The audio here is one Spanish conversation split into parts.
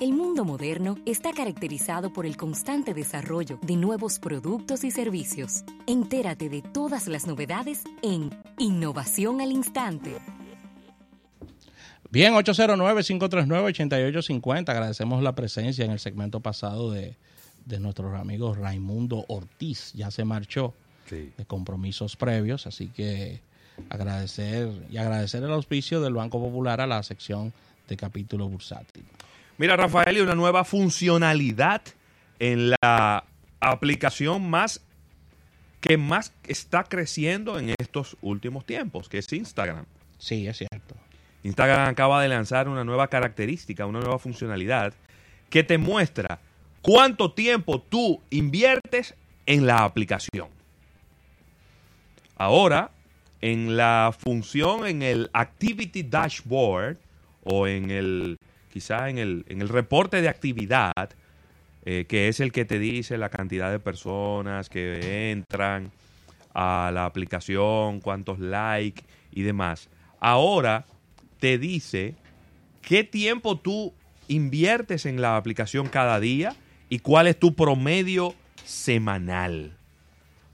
El mundo moderno está caracterizado por el constante desarrollo de nuevos productos y servicios. Entérate de todas las novedades en Innovación al Instante. Bien, 809-539-8850. Agradecemos la presencia en el segmento pasado de, de nuestros amigos Raimundo Ortiz. Ya se marchó de compromisos previos, así que agradecer y agradecer el auspicio del Banco Popular a la sección de capítulo bursátil. Mira, Rafael, y una nueva funcionalidad en la aplicación más que más está creciendo en estos últimos tiempos, que es Instagram. Sí, es cierto. Instagram acaba de lanzar una nueva característica, una nueva funcionalidad que te muestra cuánto tiempo tú inviertes en la aplicación. Ahora, en la función, en el Activity Dashboard o en el quizá en el, en el reporte de actividad, eh, que es el que te dice la cantidad de personas que entran a la aplicación, cuántos likes y demás. Ahora te dice qué tiempo tú inviertes en la aplicación cada día y cuál es tu promedio semanal.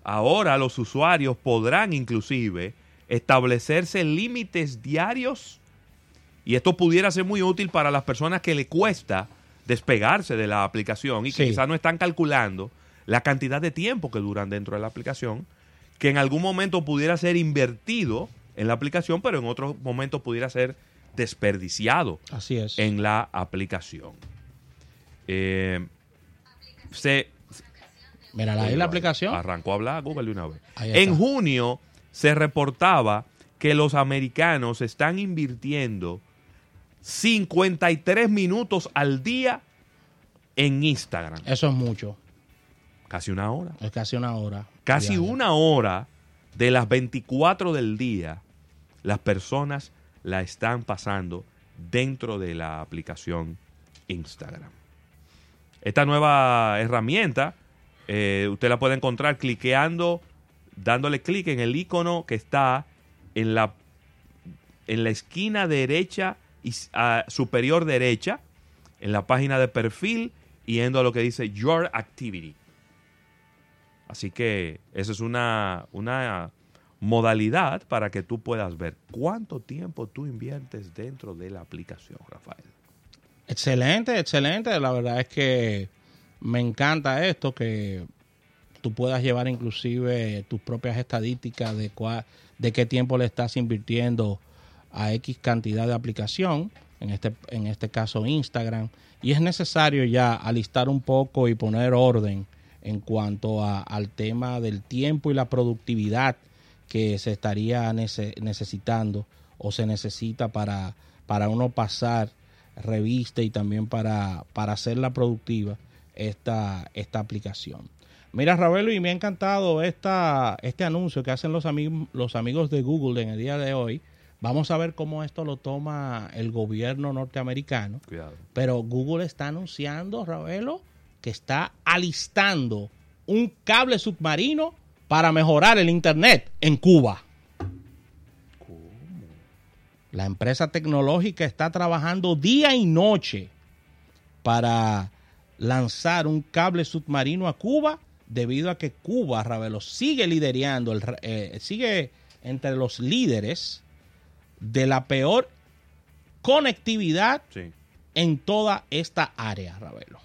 Ahora los usuarios podrán inclusive establecerse límites diarios y esto pudiera ser muy útil para las personas que le cuesta despegarse de la aplicación y que quizás no están calculando la cantidad de tiempo que duran dentro de la aplicación, que en algún momento pudiera ser invertido en la aplicación, pero en otro momento pudiera ser desperdiciado Así es. en la aplicación. Eh, se, Mira, ahí la aplicación. Arrancó a hablar Google de una vez. En junio se reportaba que los americanos están invirtiendo 53 minutos al día en Instagram. Eso es mucho. Casi una hora. Es casi una hora. Casi una hora de las 24 del día, las personas la están pasando dentro de la aplicación Instagram. Esta nueva herramienta, eh, usted la puede encontrar cliqueando, dándole clic en el icono que está en la, en la esquina derecha y superior derecha, en la página de perfil, yendo a lo que dice Your Activity. Así que esa es una, una modalidad para que tú puedas ver cuánto tiempo tú inviertes dentro de la aplicación, Rafael. Excelente, excelente. La verdad es que me encanta esto, que tú puedas llevar inclusive tus propias estadísticas de, de qué tiempo le estás invirtiendo a X cantidad de aplicación, en este, en este caso Instagram, y es necesario ya alistar un poco y poner orden en cuanto al tema del tiempo y la productividad que se estaría necesitando o se necesita para, para uno pasar revista y también para, para hacerla productiva esta, esta aplicación. Mira, Ravelo, y me ha encantado esta, este anuncio que hacen los, amigos los amigos de Google en el día de hoy Vamos a ver cómo esto lo toma el gobierno norteamericano. Cuidado. Pero Google está anunciando, Ravelo, que está alistando un cable submarino para mejorar el Internet en Cuba. ¿Cómo? La empresa tecnológica está trabajando día y noche para lanzar un cable submarino a Cuba debido a que Cuba, Ravelo, sigue liderando, el, eh, sigue entre los líderes de la peor conectividad en toda esta área, Ravelo.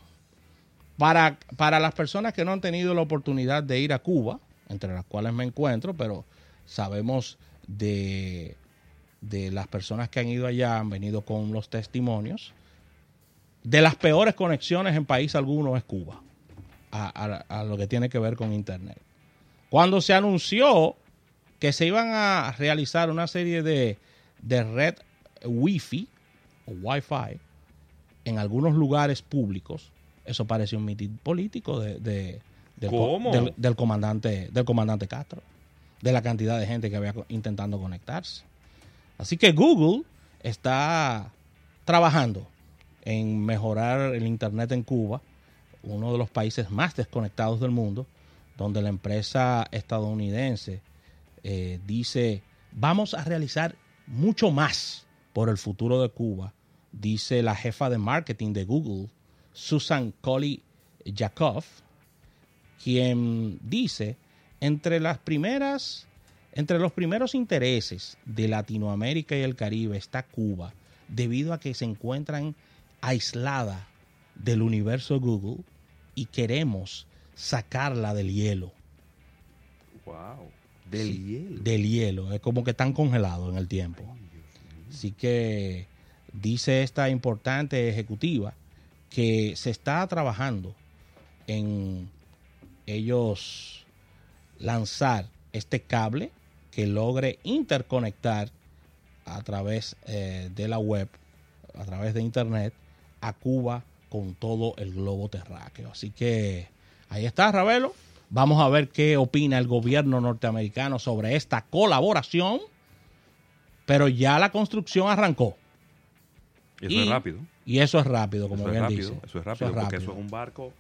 Para, para las personas que no han tenido la oportunidad de ir a Cuba, entre las cuales me encuentro, pero sabemos de, de las personas que han ido allá, han venido con los testimonios, de las peores conexiones en país alguno es Cuba, a lo que tiene que ver con Internet. Cuando se anunció que se iban a realizar una serie de, de red Wi-Fi o Wi-Fi en algunos lugares públicos, eso parece un mitin político de, del, del, comandante, del comandante Castro, de la cantidad de gente que había intentando conectarse. Así que Google está trabajando en mejorar el Internet en Cuba, uno de los países más desconectados del mundo, donde la empresa estadounidense eh, dice, vamos a realizar mucho más por el futuro de Cuba dice la jefa de marketing de Google, Susan Colley Jakov, quien dice, entre las primeras, entre los primeros intereses de Latinoamérica y el Caribe está Cuba, debido a que se encuentran aislada del universo Google y queremos sacarla del hielo. Wow. Del Sí, hielo. Del hielo, es como que están congelados en el tiempo. Así que dice esta importante ejecutiva que se está trabajando en ellos lanzar este cable que logre interconectar a través eh, de la web, a través de internet, a Cuba con todo el globo terráqueo. Así que ahí está, Ravelo. Vamos a ver qué opina el gobierno norteamericano sobre esta colaboración. Pero ya la construcción arrancó. Y eso Y- es rápido. Y eso es rápido, como Eso es bien rápido. dice. Eso es rápido, porque eso es un barco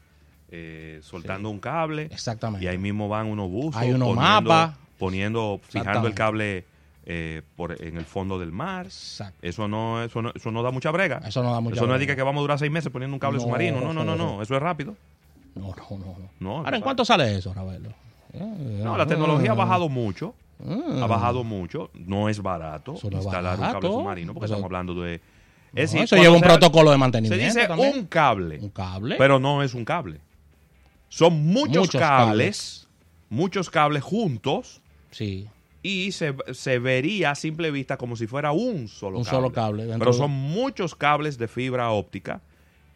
eh, soltando un cable. Exactamente. Y ahí mismo van unos buzos. Hay unos poniendo- mapas. Poniendo, fijando el cable eh, por, en el fondo del mar. Exacto. Eso no, eso no, eso no da mucha brega. Eso no da mucha Eso no es que, vamos a durar seis meses poniendo un cable No, submarino. No, no, no, no. no. Eso es rápido. No, no, no. no. No, Ahora, ¿en no. cuánto sale eso, Ravelo? No, la tecnología ha bajado mucho. Mm. Ha bajado mucho. No es barato no es instalar un barato. cable submarino porque estamos hablando de. No, Es decir, eso lleva un se- protocolo de Se mantenimiento. dice también. un cable, Un cable. pero no es un cable. Son muchos, Muchos cables, muchos cables juntos Sí. y se, se vería a simple vista como si fuera un solo Un cable. solo cable Pero son muchos cables de fibra óptica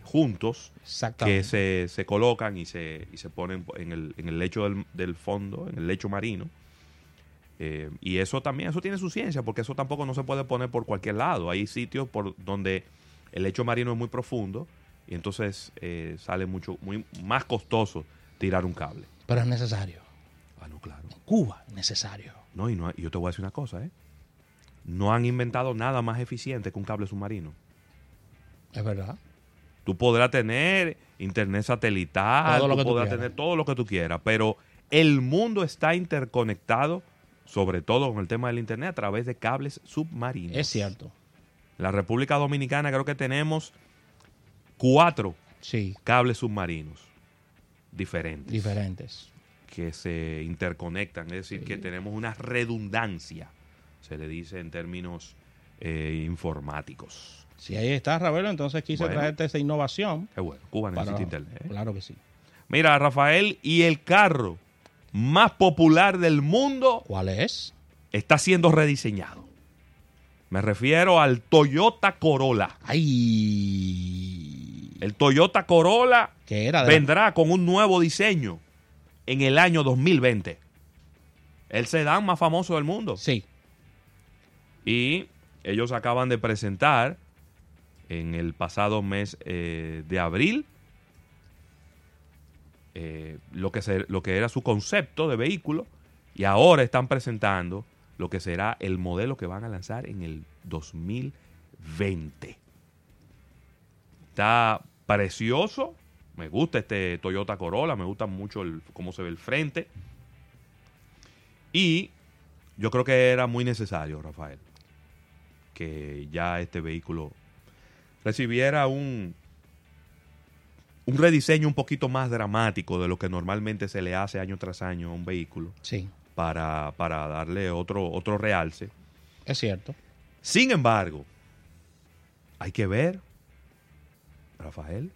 juntos que se, se colocan y se, y se ponen en el, en el lecho del, del fondo, en el lecho marino. Eh, y eso también, eso tiene su ciencia, porque eso tampoco no se puede poner por cualquier lado. Hay sitios por donde el lecho marino es muy profundo y entonces eh, sale mucho, muy más costoso tirar un cable. Pero es necesario. Ah, no, claro. Cuba, necesario. No, y no, yo te voy a decir una cosa, ¿eh? No han inventado nada más eficiente que un cable submarino. Es verdad. Tú podrás tener internet satelital, Todo tú podrás tener todo lo que tú quieras, pero el mundo está interconectado, sobre todo con el tema del internet, a través de cables submarinos. Es cierto. La República Dominicana creo que tenemos cuatro Sí. cables submarinos diferentes Diferentes. que se interconectan, es decir, que tenemos una redundancia, se le dice en términos eh, informáticos. Si ahí está, Ravelo, entonces quise Bueno. traerte esa innovación. Qué bueno, Cuba necesita para- internet. ¿eh? Claro que sí. Mira, Rafael, y el carro más popular del mundo ¿Cuál es? está siendo rediseñado. Me refiero al Toyota Corolla. Ay. El Toyota Corolla era vendrá con un nuevo diseño en el año 2020. El sedán más famoso del mundo. Sí. Y ellos acaban de presentar en el pasado mes eh, de abril eh, lo, que se- lo que era su concepto de vehículo y ahora están presentando lo que será el modelo que van a lanzar en el 2020. Está precioso. Me gusta este Toyota Corolla, me gusta mucho el, cómo se ve el frente. Y yo creo que era muy necesario, Rafael, que ya este vehículo recibiera un, un rediseño un poquito más dramático de lo que normalmente se le hace año tras año a un vehículo Sí. para, para darle otro, otro realce. Es cierto. Sin embargo, hay que ver, Rafael,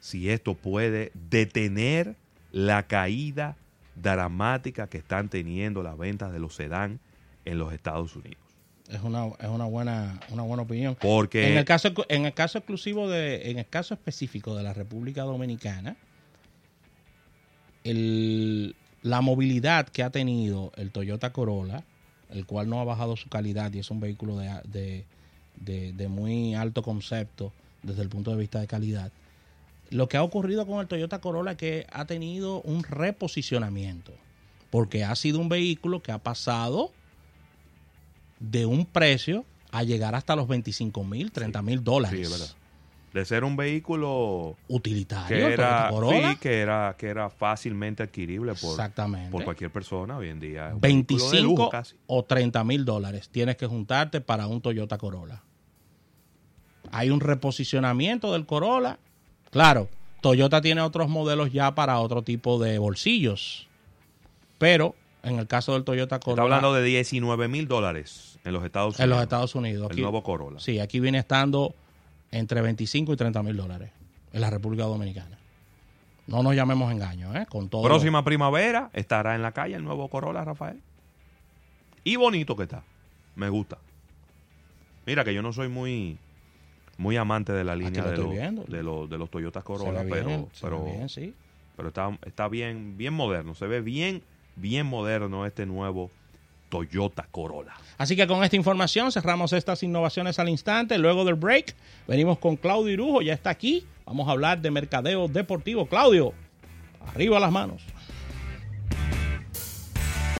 si esto puede detener la caída dramática que están teniendo las ventas de los sedán en los Estados Unidos. Es una, es una buena, una buena opinión. Porque En el caso, en el caso exclusivo de, en el caso específico de la República Dominicana, el- la movilidad que ha tenido el Toyota Corolla, el cual no ha bajado su calidad y es un vehículo de, de- de- de muy alto concepto desde el punto de vista de calidad. Lo que ha ocurrido con el Toyota Corolla es que ha tenido un reposicionamiento, porque ha sido un vehículo que ha pasado de un precio a llegar hasta los 25 mil, 30 mil dólares. Sí, es verdad. de ser un vehículo Utilitario, que era, Corolla. sí, que era, que era fácilmente adquirible por, Exactamente. por cualquier persona hoy en día. es un vehículo de 25 lujo casi. o 30 mil dólares tienes que juntarte para un Toyota Corolla. Hay un reposicionamiento del Corolla. Claro, Toyota tiene otros modelos ya para otro tipo de bolsillos. Pero en el caso del Toyota Corolla. Está hablando de 19 mil dólares en los Estados Unidos. En los Estados Unidos. el nuevo Corolla. Sí, aquí viene estando entre 25 y 30 mil dólares en la República Dominicana. No nos llamemos engaños, ¿eh? Con todo. Próxima primavera estará en la calle el nuevo Corolla, Rafael. Y bonito que está. Me gusta. Mira que yo no soy muy muy amante de la línea de los, de, los, de los Toyota Corolla, pero, pero, bien, sí. pero está, está bien, bien moderno. Se ve bien, bien moderno este nuevo Toyota Corolla. Así que con esta información cerramos estas innovaciones al instante. Luego del break, venimos con Claudio Irujo, ya está aquí. Vamos a hablar de mercadeo deportivo. Claudio, arriba las manos.